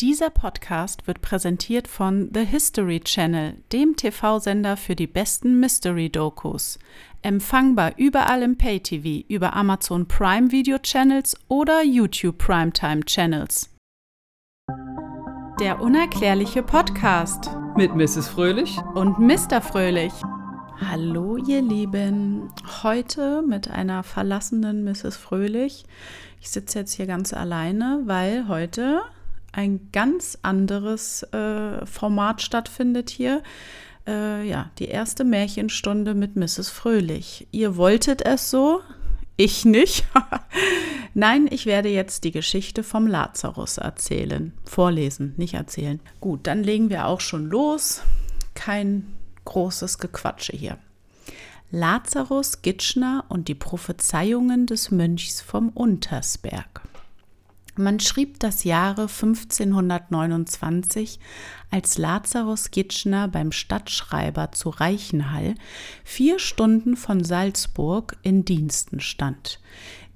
Dieser Podcast wird präsentiert von The History Channel, dem TV-Sender für die besten Mystery-Dokus. Empfangbar überall im Pay-TV, über Amazon Prime Video Channels oder YouTube Primetime Channels. Der unerklärliche Podcast mit Mrs. Fröhlich und Mr. Fröhlich. Hallo ihr Lieben, heute mit einer verlassenen Mrs. Fröhlich. Ich sitze jetzt hier ganz alleine, weil heute ein ganz anderes äh, Format stattfindet hier. Äh, ja, die erste Märchenstunde mit Mrs. Fröhlich. Ihr wolltet es so, ich nicht. Nein, ich werde jetzt die Geschichte vom Lazarus erzählen. Vorlesen, nicht erzählen. Gut, dann legen wir auch schon los. Kein großes Gequatsche hier. Lazarus Gitschner und die Prophezeiungen des Mönchs vom Untersberg. Man schrieb das Jahre 1529, als Lazarus Gitschner beim Stadtschreiber zu Reichenhall vier Stunden von Salzburg in Diensten stand.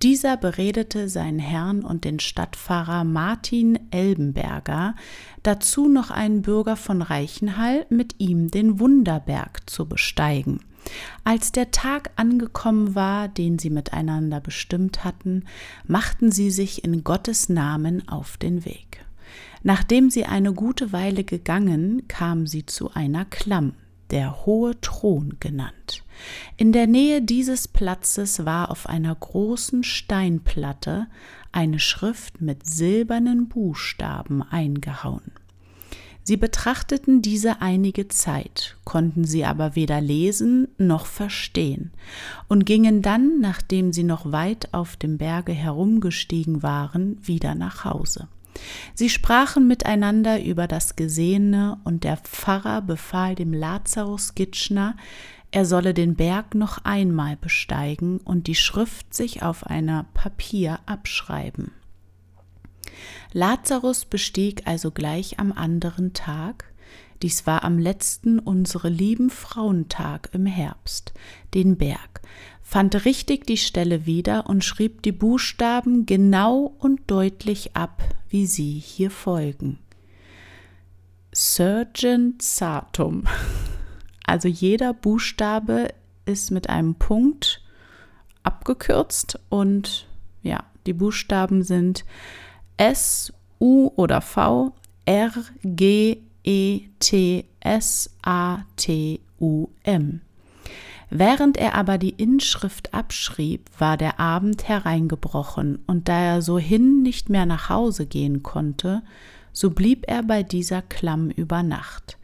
Dieser beredete seinen Herrn und den Stadtpfarrer Martin Elbenberger, dazu noch einen Bürger von Reichenhall, mit ihm den Wunderberg zu besteigen. Als der Tag angekommen war, den sie miteinander bestimmt hatten, machten sie sich in Gottes Namen auf den Weg. Nachdem sie eine gute Weile gegangen, kamen sie zu einer Klamm, der hohe Thron genannt. In der Nähe dieses Platzes war auf einer großen Steinplatte eine Schrift mit silbernen Buchstaben eingehauen. Sie betrachteten diese einige Zeit, konnten sie aber weder lesen noch verstehen und gingen dann, nachdem sie noch weit auf dem Berge herumgestiegen waren, wieder nach Hause. Sie sprachen miteinander über das Gesehene, und der Pfarrer befahl dem Lazarus Gitschner, er solle den Berg noch einmal besteigen und die Schrift sich auf einer Papier abschreiben. Lazarus bestieg also gleich am anderen Tag, dies war am letzten unsere lieben Frauentag im Herbst, den Berg, fand richtig die Stelle wieder und schrieb die Buchstaben genau und deutlich ab, wie sie hier folgen. Surgeon Satum. Also jeder Buchstabe ist mit einem Punkt abgekürzt und ja, die Buchstaben sind S, U oder V, R, G, E, T, S, A, T, U, M. Während er aber die Inschrift abschrieb, war der Abend hereingebrochen, und da er sohin nicht mehr nach Hause gehen konnte, so blieb er bei dieser Klamm über Nacht.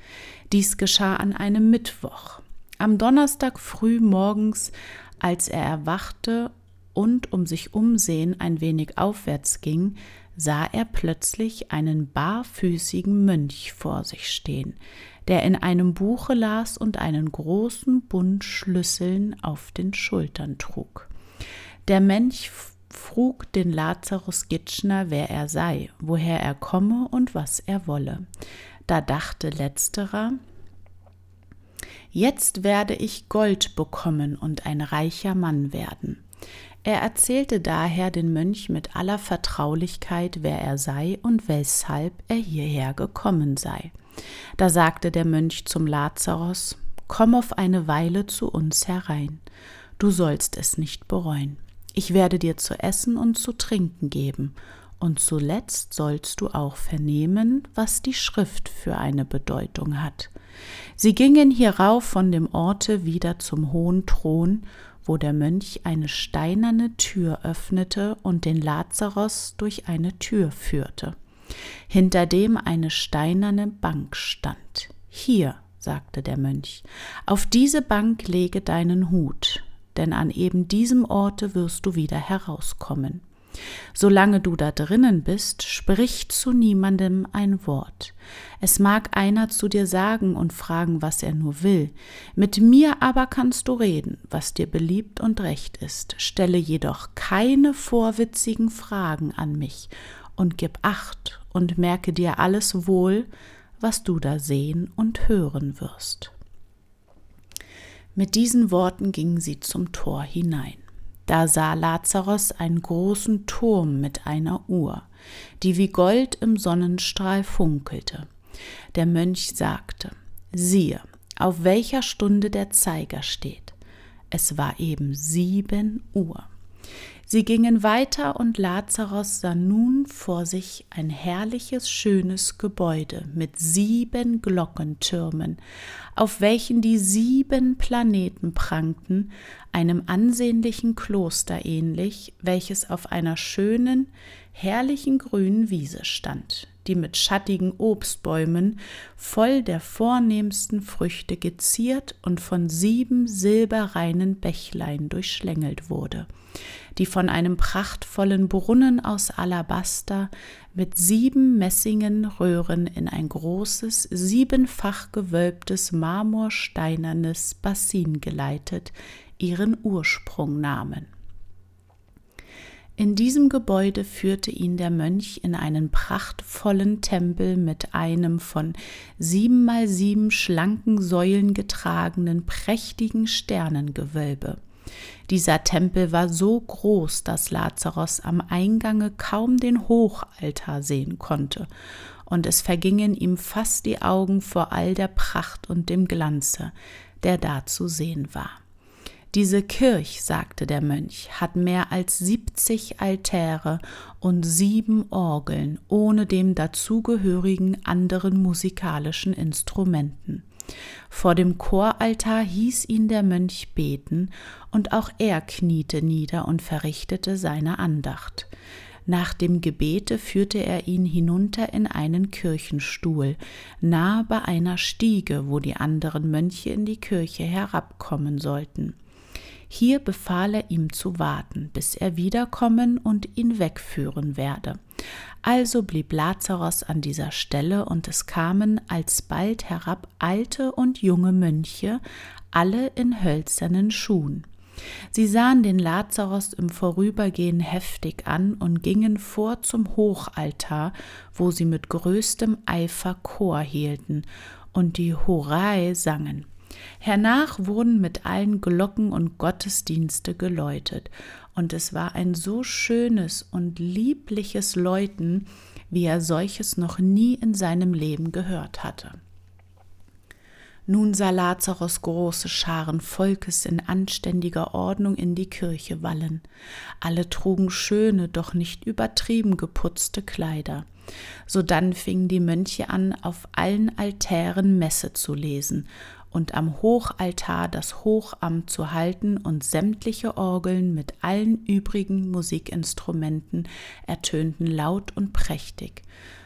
Dies geschah an einem Mittwoch. Am Donnerstag früh morgens, als er erwachte und um sich umsehen ein wenig aufwärts ging, sah er plötzlich einen barfüßigen Mönch vor sich stehen, der in einem Buche las und einen großen Bund Schlüsseln auf den Schultern trug. Der Mönch frug den Lazarus Gitschner, wer er sei, woher er komme und was er wolle. Da dachte letzterer, Jetzt werde ich Gold bekommen und ein reicher Mann werden. Er erzählte daher den Mönch mit aller Vertraulichkeit, wer er sei und weshalb er hierher gekommen sei. Da sagte der Mönch zum Lazarus Komm auf eine Weile zu uns herein, du sollst es nicht bereuen. Ich werde dir zu essen und zu trinken geben, und zuletzt sollst du auch vernehmen, was die Schrift für eine Bedeutung hat. Sie gingen hierauf von dem Orte wieder zum hohen Thron, wo der Mönch eine steinerne Tür öffnete und den Lazarus durch eine Tür führte, hinter dem eine steinerne Bank stand. Hier, sagte der Mönch, auf diese Bank lege deinen Hut, denn an eben diesem Orte wirst du wieder herauskommen. Solange du da drinnen bist, sprich zu niemandem ein Wort. Es mag einer zu dir sagen und fragen, was er nur will. Mit mir aber kannst du reden, was dir beliebt und recht ist. Stelle jedoch keine vorwitzigen Fragen an mich und gib acht und merke dir alles wohl, was du da sehen und hören wirst. Mit diesen Worten gingen sie zum Tor hinein. Da sah Lazarus einen großen Turm mit einer Uhr. die wie Gold im Sonnenstrahl funkelte. Der Mönch sagte, siehe, auf welcher Stunde der Zeiger steht. Es war eben sieben Uhr. Sie gingen weiter und Lazarus sah nun vor sich ein herrliches, schönes Gebäude mit sieben Glockentürmen, auf welchen die sieben Planeten prangten, einem ansehnlichen Kloster ähnlich, welches auf einer schönen, herrlichen grünen Wiese stand, die mit schattigen Obstbäumen voll der vornehmsten Früchte geziert und von sieben silberreinen Bächlein durchschlängelt wurde die von einem prachtvollen Brunnen aus Alabaster mit sieben messingen Röhren in ein großes, siebenfach gewölbtes marmorsteinernes Bassin geleitet, ihren Ursprung nahmen. In diesem Gebäude führte ihn der Mönch in einen prachtvollen Tempel mit einem von sieben mal sieben schlanken Säulen getragenen prächtigen Sternengewölbe. Dieser Tempel war so groß, dass Lazarus am Eingange kaum den Hochaltar sehen konnte, und es vergingen ihm fast die Augen vor all der Pracht und dem Glanze, der da zu sehen war. Diese Kirch, sagte der Mönch, hat mehr als siebzig Altäre und sieben Orgeln ohne dem dazugehörigen anderen musikalischen Instrumenten. Vor dem Choraltar hieß ihn der Mönch beten, und auch er kniete nieder und verrichtete seine Andacht. Nach dem Gebete führte er ihn hinunter in einen Kirchenstuhl, nahe bei einer Stiege, wo die anderen Mönche in die Kirche herabkommen sollten. Hier befahl er ihm zu warten, bis er wiederkommen und ihn wegführen werde. Also blieb Lazarus an dieser Stelle, und es kamen alsbald herab alte und junge Mönche, alle in hölzernen Schuhen. Sie sahen den Lazarus im Vorübergehen heftig an und gingen vor zum Hochaltar, wo sie mit größtem Eifer Chor hielten und die Horai sangen. Hernach wurden mit allen Glocken und Gottesdienste geläutet, und es war ein so schönes und liebliches Läuten, wie er solches noch nie in seinem Leben gehört hatte. Nun sah Lazarus große Scharen Volkes in anständiger Ordnung in die Kirche wallen. Alle trugen schöne, doch nicht übertrieben geputzte Kleider. Sodann fingen die Mönche an, auf allen Altären Messe zu lesen und am Hochaltar das Hochamt zu halten und sämtliche Orgeln mit allen übrigen Musikinstrumenten ertönten laut und prächtig,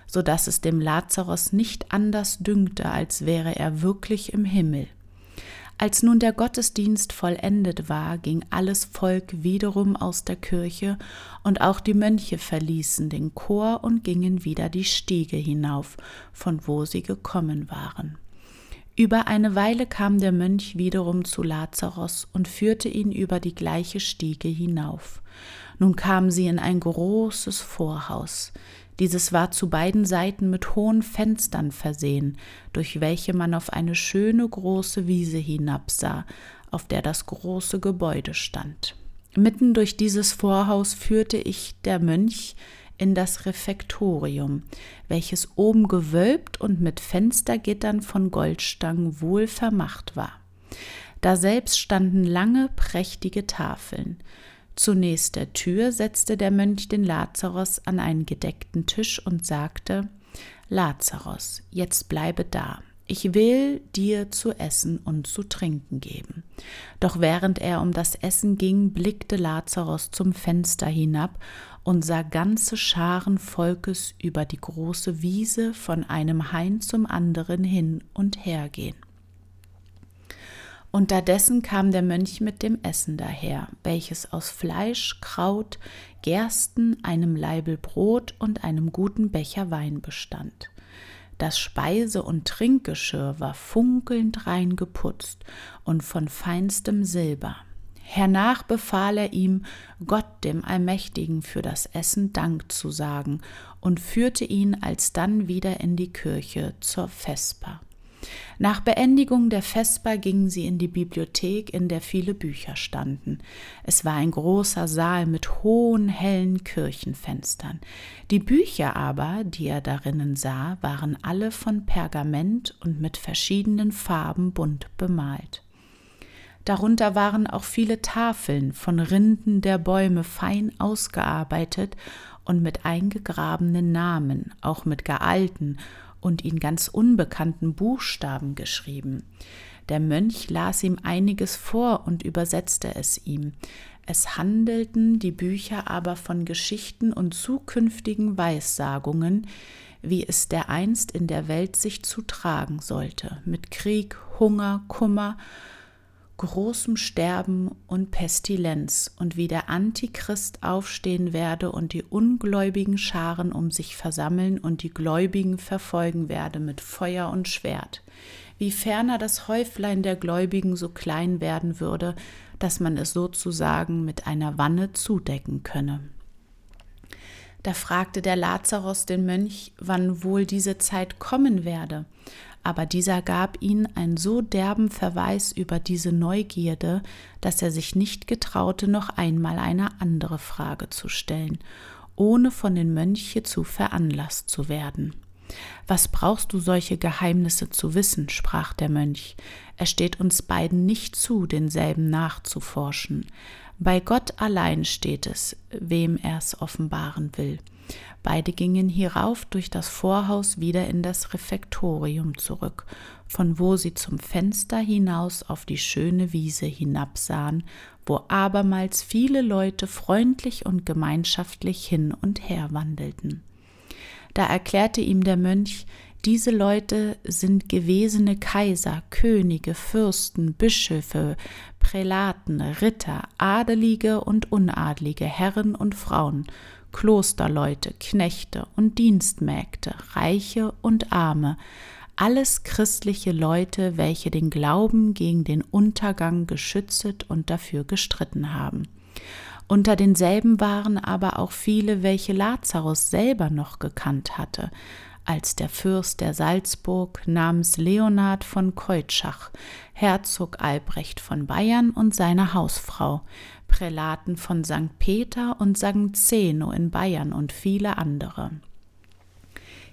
so dass es dem Lazarus nicht anders dünkte, als wäre er wirklich im Himmel. Als nun der Gottesdienst vollendet war, ging alles Volk wiederum aus der Kirche, und auch die Mönche verließen den Chor und gingen wieder die Stiege hinauf, von wo sie gekommen waren. Über eine Weile kam der Mönch wiederum zu Lazarus und führte ihn über die gleiche Stiege hinauf. Nun kamen sie in ein großes Vorhaus. Dieses war zu beiden Seiten mit hohen Fenstern versehen, durch welche man auf eine schöne große Wiese hinabsah, auf der das große Gebäude stand. Mitten durch dieses Vorhaus führte ich der Mönch in das Refektorium, welches oben gewölbt und mit Fenstergittern von Goldstangen wohl vermacht war. Daselbst standen lange, prächtige Tafeln. Zunächst der Tür setzte der Mönch den Lazarus an einen gedeckten Tisch und sagte Lazarus, jetzt bleibe da, ich will dir zu essen und zu trinken geben. Doch während er um das Essen ging, blickte Lazarus zum Fenster hinab und sah ganze Scharen Volkes über die große Wiese von einem Hain zum anderen hin und her gehen. Unterdessen kam der Mönch mit dem Essen daher, welches aus Fleisch, Kraut, Gersten, einem Laibel Brot und einem guten Becher Wein bestand. Das Speise- und Trinkgeschirr war funkelnd rein geputzt und von feinstem Silber. Hernach befahl er ihm, Gott dem Allmächtigen für das Essen Dank zu sagen und führte ihn alsdann wieder in die Kirche zur Vesper. Nach Beendigung der Vesper gingen sie in die Bibliothek, in der viele Bücher standen. Es war ein großer Saal mit hohen, hellen Kirchenfenstern. Die Bücher aber, die er darinnen sah, waren alle von Pergament und mit verschiedenen Farben bunt bemalt. Darunter waren auch viele Tafeln von Rinden der Bäume fein ausgearbeitet und mit eingegrabenen Namen, auch mit gealten und ihn ganz unbekannten Buchstaben geschrieben. Der Mönch las ihm einiges vor und übersetzte es ihm. Es handelten die Bücher aber von Geschichten und zukünftigen Weissagungen, wie es dereinst in der Welt sich zutragen sollte, mit Krieg, Hunger, Kummer, großem Sterben und Pestilenz und wie der Antichrist aufstehen werde und die ungläubigen Scharen um sich versammeln und die Gläubigen verfolgen werde mit Feuer und Schwert, wie ferner das Häuflein der Gläubigen so klein werden würde, dass man es sozusagen mit einer Wanne zudecken könne. Da fragte der Lazarus den Mönch, wann wohl diese Zeit kommen werde aber dieser gab ihn einen so derben Verweis über diese Neugierde, dass er sich nicht getraute, noch einmal eine andere Frage zu stellen, ohne von den Mönche zu veranlasst zu werden. Was brauchst du solche Geheimnisse zu wissen? sprach der Mönch. Es steht uns beiden nicht zu, denselben nachzuforschen. Bei Gott allein steht es, wem er es offenbaren will. Beide gingen hierauf durch das Vorhaus wieder in das Refektorium zurück, von wo sie zum Fenster hinaus auf die schöne Wiese hinabsahen, wo abermals viele Leute freundlich und gemeinschaftlich hin und her wandelten. Da erklärte ihm der Mönch, diese Leute sind gewesene Kaiser, Könige, Fürsten, Bischöfe, Prälaten, Ritter, Adelige und Unadlige, Herren und Frauen, Klosterleute, Knechte und Dienstmägde, Reiche und Arme, alles christliche Leute, welche den Glauben gegen den Untergang geschützt und dafür gestritten haben. Unter denselben waren aber auch viele, welche Lazarus selber noch gekannt hatte, als der Fürst der Salzburg namens Leonhard von Keutschach, Herzog Albrecht von Bayern und seine Hausfrau, Prälaten von St. Peter und St. Zeno in Bayern und viele andere.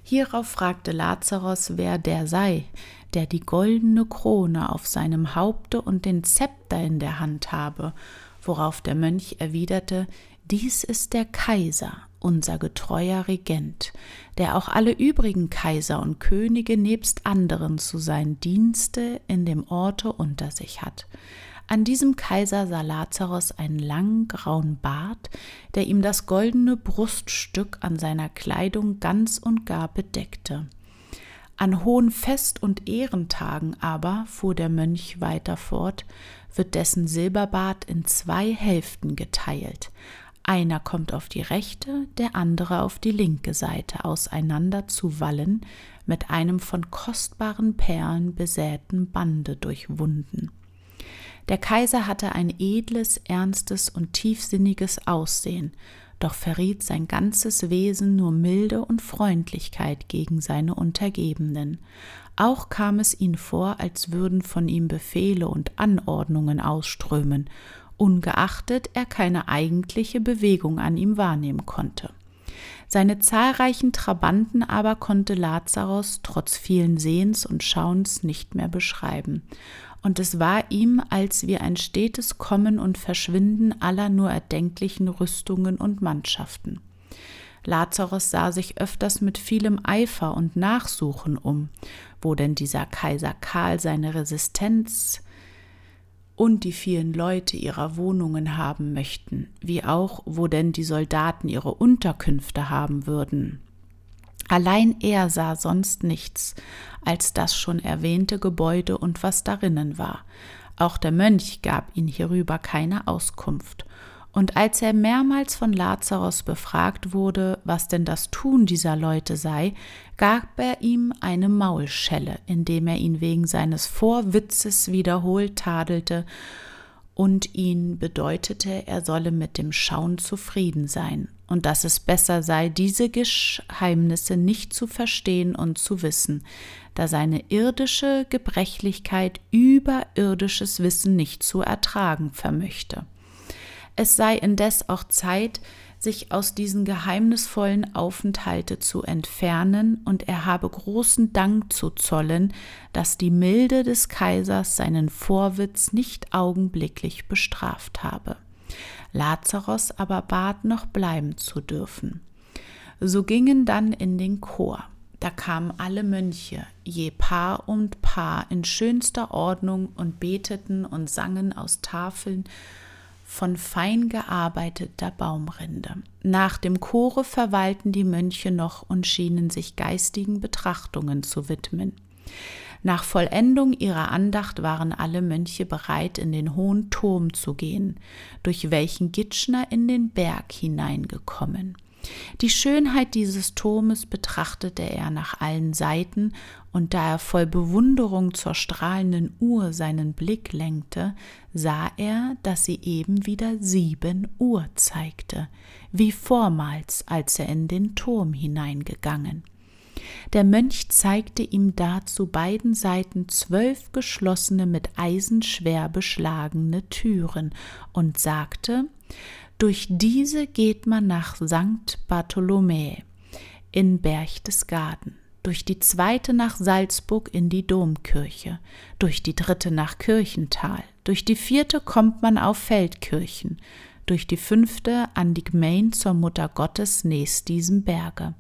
Hierauf fragte Lazarus, wer der sei, der die goldene Krone auf seinem Haupte und den Zepter in der Hand habe, worauf der Mönch erwiderte, dies ist der Kaiser, unser getreuer Regent, der auch alle übrigen Kaiser und Könige nebst anderen zu seinen Dienste in dem Orte unter sich hat. An diesem Kaiser sah Lazarus einen langen grauen Bart, der ihm das goldene Bruststück an seiner Kleidung ganz und gar bedeckte. An hohen Fest- und Ehrentagen aber, fuhr der Mönch weiter fort, wird dessen Silberbart in zwei Hälften geteilt. Einer kommt auf die rechte, der andere auf die linke Seite auseinander zu wallen, mit einem von kostbaren Perlen besäten Bande durchwunden. Der Kaiser hatte ein edles, ernstes und tiefsinniges Aussehen, doch verriet sein ganzes Wesen nur Milde und Freundlichkeit gegen seine Untergebenen. Auch kam es ihm vor, als würden von ihm Befehle und Anordnungen ausströmen, ungeachtet er keine eigentliche Bewegung an ihm wahrnehmen konnte. Seine zahlreichen Trabanten aber konnte Lazarus trotz vielen Sehens und Schauens nicht mehr beschreiben, und es war ihm, als wie ein stetes Kommen und Verschwinden aller nur erdenklichen Rüstungen und Mannschaften. Lazarus sah sich öfters mit vielem Eifer und Nachsuchen um, wo denn dieser Kaiser Karl seine Resistenz und die vielen Leute ihrer Wohnungen haben möchten, wie auch wo denn die Soldaten ihre Unterkünfte haben würden. Allein er sah sonst nichts als das schon erwähnte Gebäude und was darinnen war. Auch der Mönch gab ihn hierüber keine Auskunft. Und als er mehrmals von Lazarus befragt wurde, was denn das Tun dieser Leute sei, gab er ihm eine Maulschelle, indem er ihn wegen seines Vorwitzes wiederholt tadelte und ihn bedeutete, er solle mit dem Schauen zufrieden sein und dass es besser sei, diese Geheimnisse nicht zu verstehen und zu wissen, da seine irdische Gebrechlichkeit überirdisches Wissen nicht zu ertragen vermöchte. Es sei indes auch Zeit, sich aus diesen geheimnisvollen Aufenthalte zu entfernen, und er habe großen Dank zu zollen, dass die Milde des Kaisers seinen Vorwitz nicht augenblicklich bestraft habe. Lazarus aber bat noch bleiben zu dürfen. So gingen dann in den Chor. Da kamen alle Mönche, je Paar und Paar, in schönster Ordnung und beteten und sangen aus Tafeln von fein gearbeiteter Baumrinde. Nach dem Chore verweilten die Mönche noch und schienen sich geistigen Betrachtungen zu widmen. Nach Vollendung ihrer Andacht waren alle Mönche bereit, in den hohen Turm zu gehen, durch welchen Gitschner in den Berg hineingekommen. Die Schönheit dieses Turmes betrachtete er nach allen Seiten, und da er voll Bewunderung zur strahlenden Uhr seinen Blick lenkte, sah er, dass sie eben wieder sieben Uhr zeigte, wie vormals, als er in den Turm hineingegangen. Der Mönch zeigte ihm da zu beiden Seiten zwölf geschlossene, mit Eisen schwer beschlagene Türen und sagte, durch diese geht man nach St. Bartholomä in Berchtesgaden, durch die zweite nach Salzburg in die Domkirche, durch die dritte nach Kirchental, durch die vierte kommt man auf Feldkirchen, durch die fünfte an die Gmein zur Mutter Gottes nächst diesem Berge,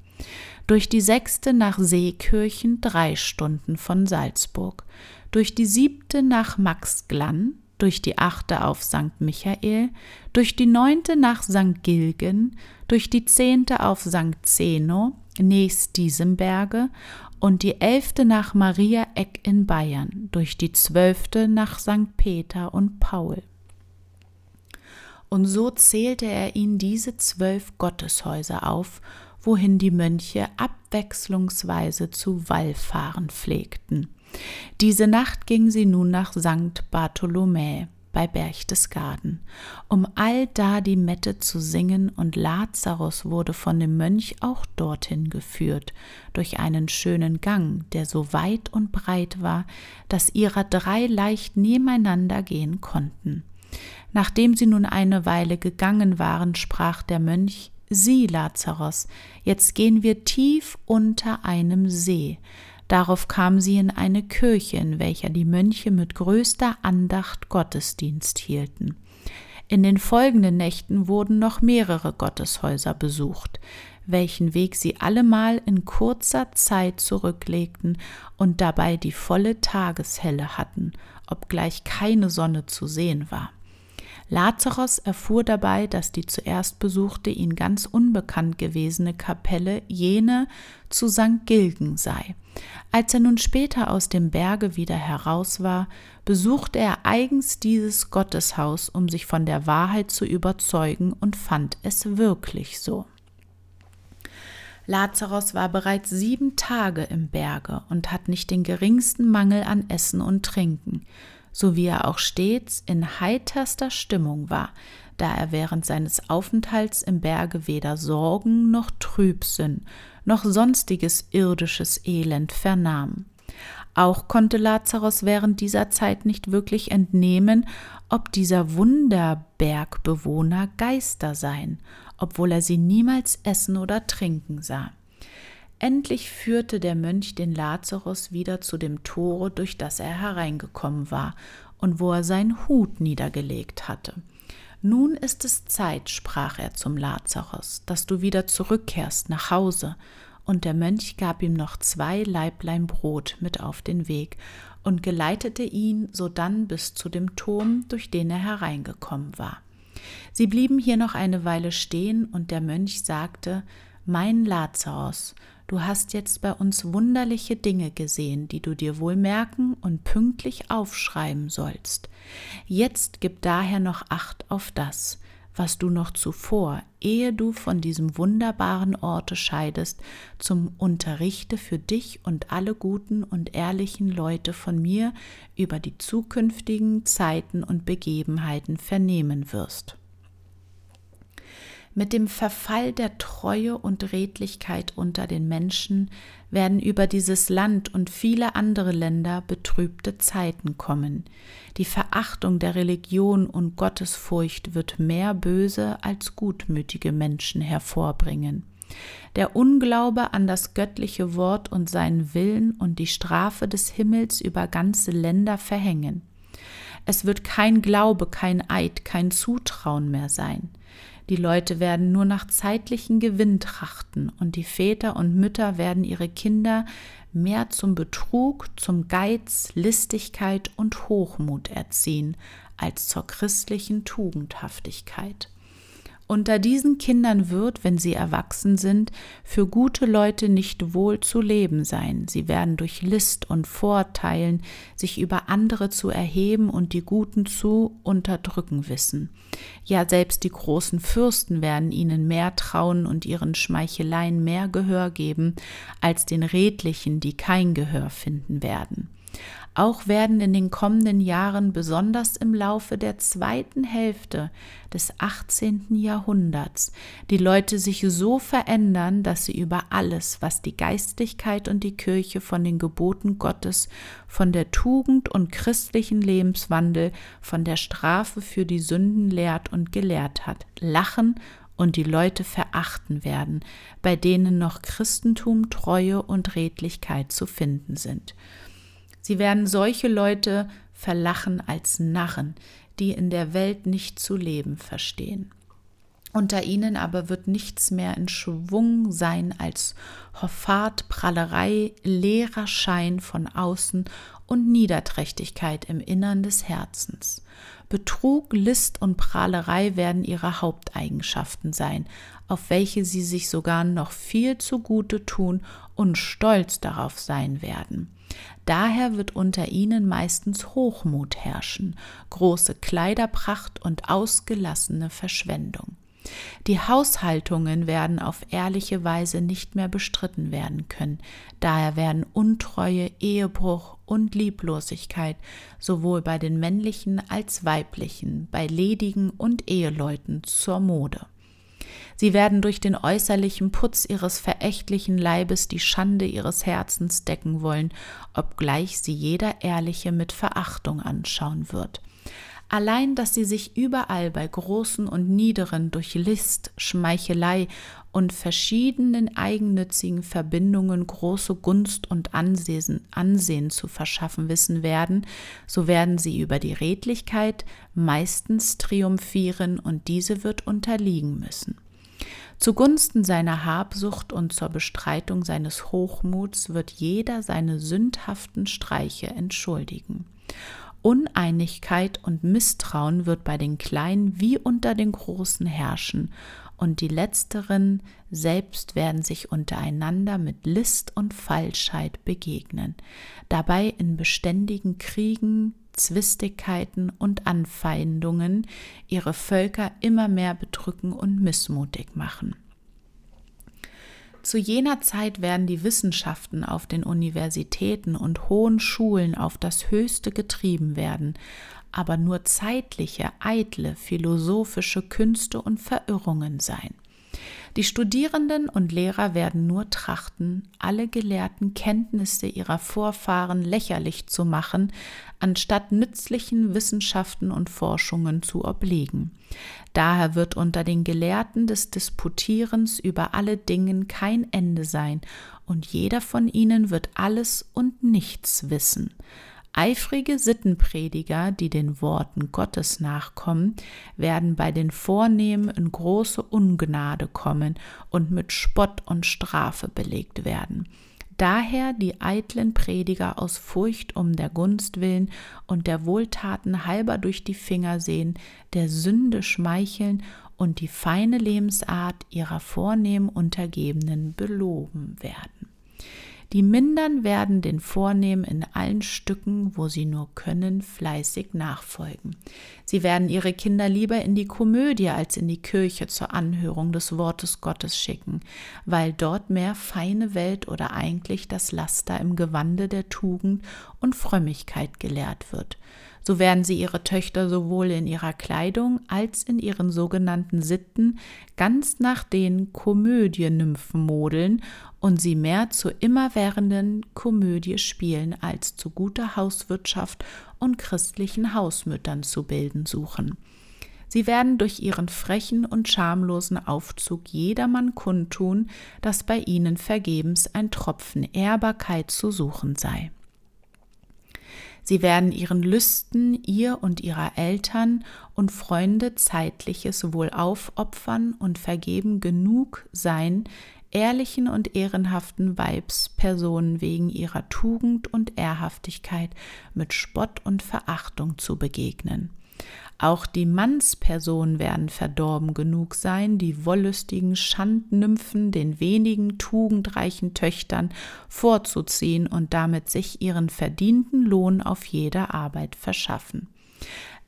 durch die sechste nach Seekirchen drei Stunden von Salzburg, durch die siebte nach Maxglann, durch die achte auf St. Michael, durch die neunte nach St. Gilgen, durch die zehnte auf St. Zeno, nächst diesem Berge, und die elfte nach Maria Eck in Bayern, durch die zwölfte nach St. Peter und Paul. Und so zählte er ihnen diese zwölf Gotteshäuser auf, wohin die Mönche abwechslungsweise zu wallfahren pflegten. Diese Nacht ging sie nun nach St. Bartholomä bei Berchtesgaden, um allda die Mette zu singen, und Lazarus wurde von dem Mönch auch dorthin geführt, durch einen schönen Gang, der so weit und breit war, dass ihrer drei leicht nebeneinander gehen konnten. Nachdem sie nun eine Weile gegangen waren, sprach der Mönch Sieh, Lazarus, jetzt gehen wir tief unter einem See, Darauf kam sie in eine Kirche, in welcher die Mönche mit größter Andacht Gottesdienst hielten. In den folgenden Nächten wurden noch mehrere Gotteshäuser besucht, welchen Weg sie allemal in kurzer Zeit zurücklegten und dabei die volle Tageshelle hatten, obgleich keine Sonne zu sehen war. Lazarus erfuhr dabei, dass die zuerst besuchte, ihn ganz unbekannt gewesene Kapelle jene zu St. Gilgen sei. Als er nun später aus dem Berge wieder heraus war, besuchte er eigens dieses Gotteshaus, um sich von der Wahrheit zu überzeugen, und fand es wirklich so. Lazarus war bereits sieben Tage im Berge und hat nicht den geringsten Mangel an Essen und Trinken so wie er auch stets in heiterster Stimmung war, da er während seines Aufenthalts im Berge weder Sorgen noch Trübsinn noch sonstiges irdisches Elend vernahm. Auch konnte Lazarus während dieser Zeit nicht wirklich entnehmen, ob dieser Wunderbergbewohner Geister seien, obwohl er sie niemals essen oder trinken sah. Endlich führte der Mönch den Lazarus wieder zu dem Tore, durch das er hereingekommen war und wo er seinen Hut niedergelegt hatte. Nun ist es Zeit, sprach er zum Lazarus, dass du wieder zurückkehrst nach Hause. Und der Mönch gab ihm noch zwei Laiblein Brot mit auf den Weg und geleitete ihn sodann bis zu dem Turm, durch den er hereingekommen war. Sie blieben hier noch eine Weile stehen, und der Mönch sagte Mein Lazarus, Du hast jetzt bei uns wunderliche Dinge gesehen, die du dir wohl merken und pünktlich aufschreiben sollst. Jetzt gib daher noch Acht auf das, was du noch zuvor, ehe du von diesem wunderbaren Orte scheidest, zum Unterrichte für dich und alle guten und ehrlichen Leute von mir über die zukünftigen Zeiten und Begebenheiten vernehmen wirst. Mit dem Verfall der Treue und Redlichkeit unter den Menschen werden über dieses Land und viele andere Länder betrübte Zeiten kommen. Die Verachtung der Religion und Gottesfurcht wird mehr böse als gutmütige Menschen hervorbringen. Der Unglaube an das göttliche Wort und seinen Willen und die Strafe des Himmels über ganze Länder verhängen. Es wird kein Glaube, kein Eid, kein Zutrauen mehr sein. Die Leute werden nur nach zeitlichen Gewinn trachten und die Väter und Mütter werden ihre Kinder mehr zum Betrug, zum Geiz, Listigkeit und Hochmut erziehen als zur christlichen Tugendhaftigkeit. Unter diesen Kindern wird, wenn sie erwachsen sind, für gute Leute nicht wohl zu leben sein. Sie werden durch List und Vorteilen sich über andere zu erheben und die Guten zu unterdrücken wissen. Ja, selbst die großen Fürsten werden ihnen mehr trauen und ihren Schmeicheleien mehr Gehör geben als den Redlichen, die kein Gehör finden werden. Auch werden in den kommenden Jahren, besonders im Laufe der zweiten Hälfte des 18. Jahrhunderts, die Leute sich so verändern, dass sie über alles, was die Geistlichkeit und die Kirche von den Geboten Gottes, von der Tugend und christlichen Lebenswandel, von der Strafe für die Sünden lehrt und gelehrt hat, lachen und die Leute verachten werden, bei denen noch Christentum, Treue und Redlichkeit zu finden sind. Sie werden solche Leute verlachen als Narren, die in der Welt nicht zu leben verstehen. Unter ihnen aber wird nichts mehr in Schwung sein als Hoffart, Prallerei, leerer Schein von außen und Niederträchtigkeit im Innern des Herzens. Betrug, List und Prahlerei werden ihre Haupteigenschaften sein, auf welche sie sich sogar noch viel zugute tun und stolz darauf sein werden. Daher wird unter ihnen meistens Hochmut herrschen, große Kleiderpracht und ausgelassene Verschwendung. Die Haushaltungen werden auf ehrliche Weise nicht mehr bestritten werden können, daher werden Untreue, Ehebruch und Lieblosigkeit sowohl bei den männlichen als weiblichen, bei ledigen und Eheleuten zur Mode. Sie werden durch den äußerlichen Putz ihres verächtlichen Leibes die Schande ihres Herzens decken wollen, obgleich sie jeder Ehrliche mit Verachtung anschauen wird. Allein, dass sie sich überall bei Großen und Niederen durch List, Schmeichelei und verschiedenen eigennützigen Verbindungen große Gunst und Ansehen, Ansehen zu verschaffen wissen werden, so werden sie über die Redlichkeit meistens triumphieren und diese wird unterliegen müssen. Zugunsten seiner Habsucht und zur Bestreitung seines Hochmuts wird jeder seine sündhaften Streiche entschuldigen. Uneinigkeit und Misstrauen wird bei den Kleinen wie unter den Großen herrschen, und die Letzteren selbst werden sich untereinander mit List und Falschheit begegnen, dabei in beständigen Kriegen, Zwistigkeiten und Anfeindungen ihre Völker immer mehr bedrücken und missmutig machen. Zu jener Zeit werden die Wissenschaften auf den Universitäten und hohen Schulen auf das Höchste getrieben werden, aber nur zeitliche, eitle, philosophische Künste und Verirrungen sein. Die Studierenden und Lehrer werden nur trachten, alle gelehrten Kenntnisse ihrer Vorfahren lächerlich zu machen, anstatt nützlichen Wissenschaften und Forschungen zu obliegen. Daher wird unter den Gelehrten des Disputierens über alle Dingen kein Ende sein, und jeder von ihnen wird alles und nichts wissen. Eifrige Sittenprediger, die den Worten Gottes nachkommen, werden bei den Vornehmen in große Ungnade kommen und mit Spott und Strafe belegt werden. Daher die eitlen Prediger aus Furcht um der Gunst willen und der Wohltaten halber durch die Finger sehen, der Sünde schmeicheln und die feine Lebensart ihrer vornehmen Untergebenen beloben werden. Die Mindern werden den Vornehmen in allen Stücken, wo sie nur können, fleißig nachfolgen. Sie werden ihre Kinder lieber in die Komödie als in die Kirche zur Anhörung des Wortes Gottes schicken, weil dort mehr feine Welt oder eigentlich das Laster im Gewande der Tugend und Frömmigkeit gelehrt wird. So werden sie ihre Töchter sowohl in ihrer Kleidung als in ihren sogenannten Sitten ganz nach den Komödienymphen modeln und sie mehr zur immerwährenden Komödie spielen als zu guter Hauswirtschaft und christlichen Hausmüttern zu bilden suchen. Sie werden durch ihren frechen und schamlosen Aufzug jedermann kundtun, dass bei ihnen vergebens ein Tropfen Ehrbarkeit zu suchen sei. Sie werden ihren Lüsten, ihr und ihrer Eltern und Freunde zeitliches wohl aufopfern und vergeben genug sein, ehrlichen und ehrenhaften Weibspersonen wegen ihrer Tugend und Ehrhaftigkeit mit Spott und Verachtung zu begegnen. Auch die Mannspersonen werden verdorben genug sein, die wollüstigen Schandnymphen den wenigen tugendreichen Töchtern vorzuziehen und damit sich ihren verdienten Lohn auf jeder Arbeit verschaffen.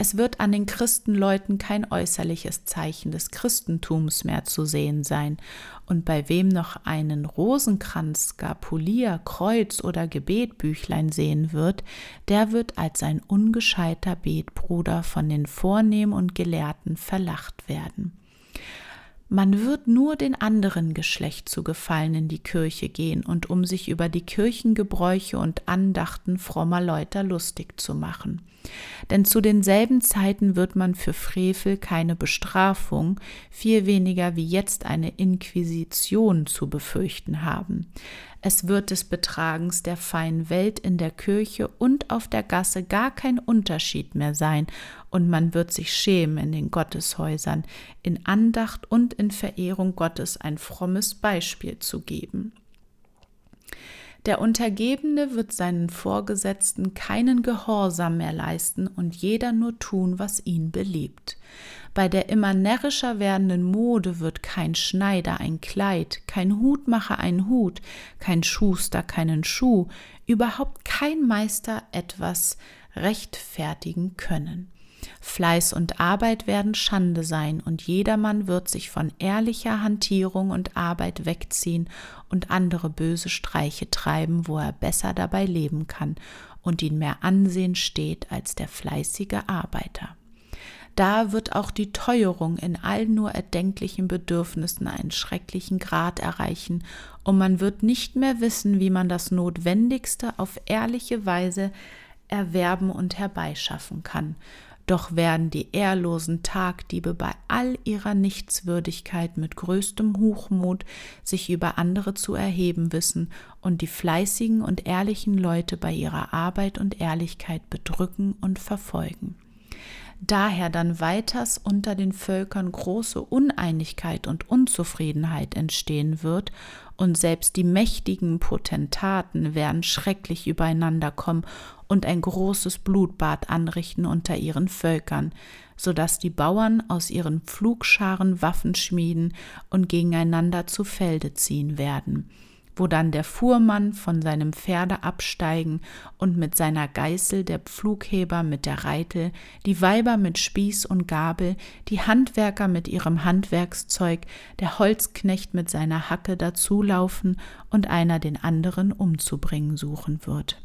Es wird an den Christenleuten kein äußerliches Zeichen des Christentums mehr zu sehen sein, und bei wem noch einen Rosenkranz, Skapulier, Kreuz oder Gebetbüchlein sehen wird, der wird als ein ungescheiter Betbruder von den Vornehmen und Gelehrten verlacht werden. Man wird nur den anderen Geschlecht zu gefallen in die Kirche gehen und um sich über die Kirchengebräuche und Andachten frommer Leute lustig zu machen. Denn zu denselben Zeiten wird man für Frevel keine Bestrafung, viel weniger wie jetzt eine Inquisition zu befürchten haben. Es wird des Betragens der feinen Welt in der Kirche und auf der Gasse gar kein Unterschied mehr sein, und man wird sich schämen, in den Gotteshäusern in Andacht und in Verehrung Gottes ein frommes Beispiel zu geben. Der Untergebene wird seinen Vorgesetzten keinen Gehorsam mehr leisten und jeder nur tun, was ihn beliebt. Bei der immer närrischer werdenden Mode wird kein Schneider ein Kleid, kein Hutmacher ein Hut, kein Schuster keinen Schuh, überhaupt kein Meister etwas rechtfertigen können. Fleiß und Arbeit werden Schande sein, und jedermann wird sich von ehrlicher Hantierung und Arbeit wegziehen und andere böse Streiche treiben, wo er besser dabei leben kann und ihn mehr Ansehen steht als der fleißige Arbeiter. Da wird auch die Teuerung in allen nur erdenklichen Bedürfnissen einen schrecklichen Grad erreichen, und man wird nicht mehr wissen, wie man das Notwendigste auf ehrliche Weise erwerben und herbeischaffen kann, doch werden die ehrlosen Tagdiebe bei all ihrer Nichtswürdigkeit mit größtem Hochmut sich über andere zu erheben wissen und die fleißigen und ehrlichen Leute bei ihrer Arbeit und Ehrlichkeit bedrücken und verfolgen. Daher dann weiters unter den Völkern große Uneinigkeit und Unzufriedenheit entstehen wird, und selbst die mächtigen Potentaten werden schrecklich übereinander kommen und ein großes Blutbad anrichten unter ihren Völkern, so dass die Bauern aus ihren Pflugscharen Waffen schmieden und gegeneinander zu Felde ziehen werden wo dann der Fuhrmann von seinem Pferde absteigen und mit seiner Geißel der Pflugheber mit der Reitel, die Weiber mit Spieß und Gabel, die Handwerker mit ihrem Handwerkszeug, der Holzknecht mit seiner Hacke dazulaufen und einer den anderen umzubringen suchen wird.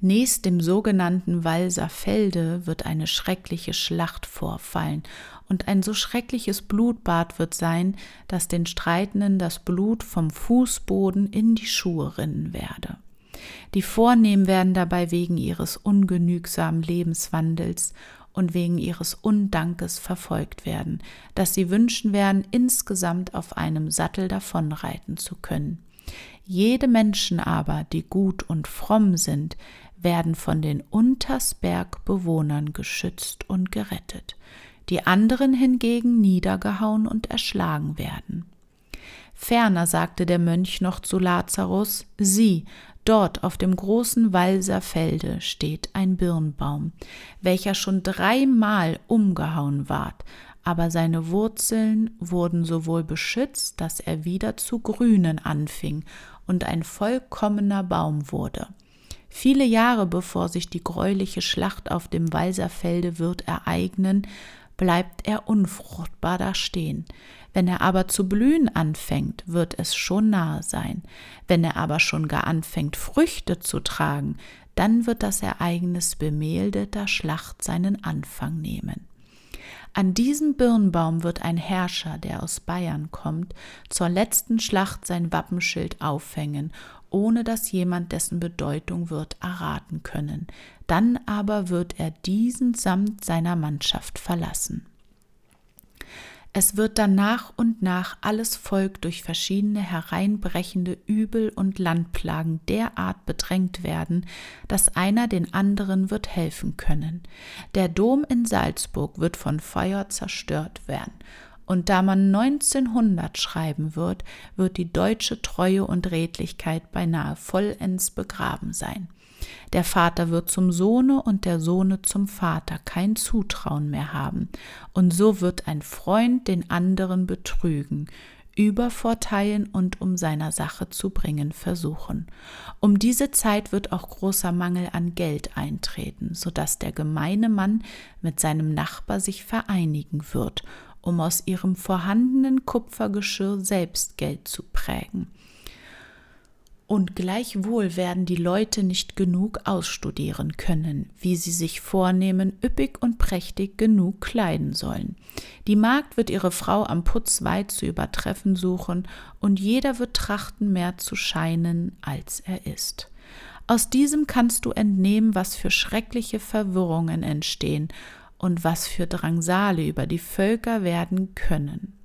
Nächst dem sogenannten Walser Felde wird eine schreckliche Schlacht vorfallen, und ein so schreckliches Blutbad wird sein, dass den Streitenden das Blut vom Fußboden in die Schuhe rinnen werde. Die Vornehmen werden dabei wegen ihres ungenügsamen Lebenswandels und wegen ihres Undankes verfolgt werden, dass sie wünschen werden, insgesamt auf einem Sattel davonreiten zu können. Jede Menschen aber, die gut und fromm sind, werden von den Untersbergbewohnern geschützt und gerettet, die anderen hingegen niedergehauen und erschlagen werden. Ferner sagte der Mönch noch zu Lazarus, sieh, dort auf dem großen Walser Felde steht ein Birnbaum, welcher schon dreimal umgehauen ward, aber seine Wurzeln wurden so wohl beschützt, dass er wieder zu grünen anfing und ein vollkommener Baum wurde. Viele Jahre bevor sich die greuliche Schlacht auf dem Walserfelde wird ereignen, bleibt er unfruchtbar dastehen. Wenn er aber zu blühen anfängt, wird es schon nahe sein. Wenn er aber schon gar anfängt, Früchte zu tragen, dann wird das Ereignis bemehldeter Schlacht seinen Anfang nehmen. An diesem Birnbaum wird ein Herrscher, der aus Bayern kommt, zur letzten Schlacht sein Wappenschild aufhängen, ohne dass jemand dessen Bedeutung wird erraten können. Dann aber wird er diesen samt seiner Mannschaft verlassen. Es wird dann nach und nach alles Volk durch verschiedene hereinbrechende Übel und Landplagen derart bedrängt werden, dass einer den anderen wird helfen können. Der Dom in Salzburg wird von Feuer zerstört werden, und da man 1900 schreiben wird, wird die deutsche Treue und Redlichkeit beinahe vollends begraben sein. Der Vater wird zum Sohne und der Sohne zum Vater kein Zutrauen mehr haben, und so wird ein Freund den anderen betrügen, übervorteilen und um seiner Sache zu bringen versuchen. Um diese Zeit wird auch großer Mangel an Geld eintreten, so dass der gemeine Mann mit seinem Nachbar sich vereinigen wird, um aus ihrem vorhandenen Kupfergeschirr selbst Geld zu prägen. Und gleichwohl werden die Leute nicht genug ausstudieren können, wie sie sich vornehmen, üppig und prächtig genug kleiden sollen. Die Magd wird ihre Frau am Putz weit zu übertreffen suchen, und jeder wird trachten, mehr zu scheinen, als er ist. Aus diesem kannst du entnehmen, was für schreckliche Verwirrungen entstehen und was für Drangsale über die Völker werden können.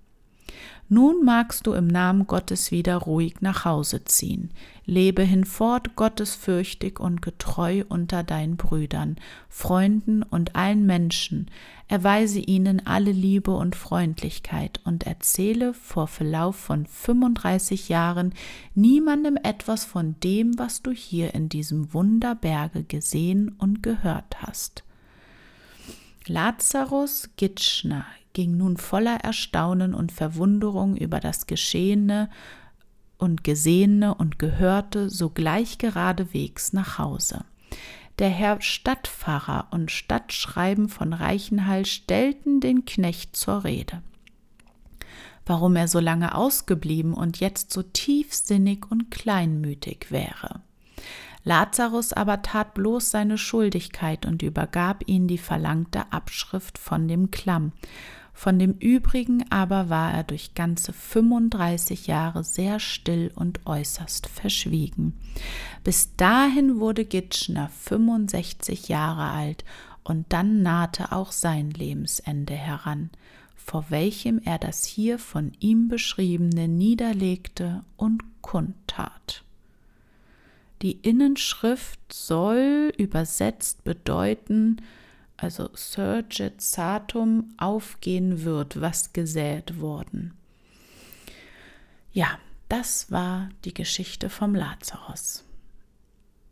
Nun magst du im Namen Gottes wieder ruhig nach Hause ziehen. Lebe hinfort gottesfürchtig und getreu unter deinen Brüdern, Freunden und allen Menschen. Erweise ihnen alle Liebe und Freundlichkeit und erzähle vor Verlauf von 35 Jahren niemandem etwas von dem, was du hier in diesem Wunderberge gesehen und gehört hast. Lazarus Gitschner ging nun voller Erstaunen und Verwunderung über das Geschehene und Gesehene und Gehörte sogleich geradewegs nach Hause. Der Herr Stadtpfarrer und Stadtschreiben von Reichenhall stellten den Knecht zur Rede. Warum er so lange ausgeblieben und jetzt so tiefsinnig und kleinmütig wäre. Lazarus aber tat bloß seine Schuldigkeit und übergab ihnen die verlangte Abschrift von dem Klamm, von dem übrigen aber war er durch ganze 35 Jahre sehr still und äußerst verschwiegen. Bis dahin wurde Gitschner 65 Jahre alt und dann nahte auch sein Lebensende heran, vor welchem er das hier von ihm beschriebene niederlegte und kundtat. Die Innenschrift soll übersetzt bedeuten, also Surget Satum, aufgehen wird, was gesät worden. Ja, das war die Geschichte vom Lazarus.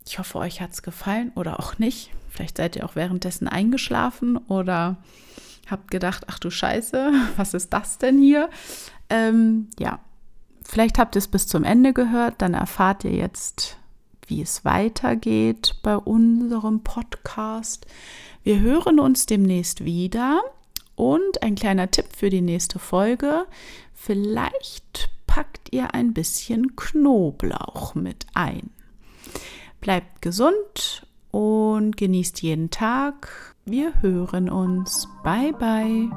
Ich hoffe, euch hat es gefallen oder auch nicht. Vielleicht seid ihr auch währenddessen eingeschlafen oder habt gedacht, ach du Scheiße, was ist das denn hier? Ähm, ja, vielleicht habt ihr es bis zum Ende gehört, dann erfahrt ihr jetzt, wie es weitergeht bei unserem Podcast. Wir hören uns demnächst wieder und ein kleiner Tipp für die nächste Folge. Vielleicht packt ihr ein bisschen Knoblauch mit ein. Bleibt gesund und genießt jeden Tag. Wir hören uns. Bye bye.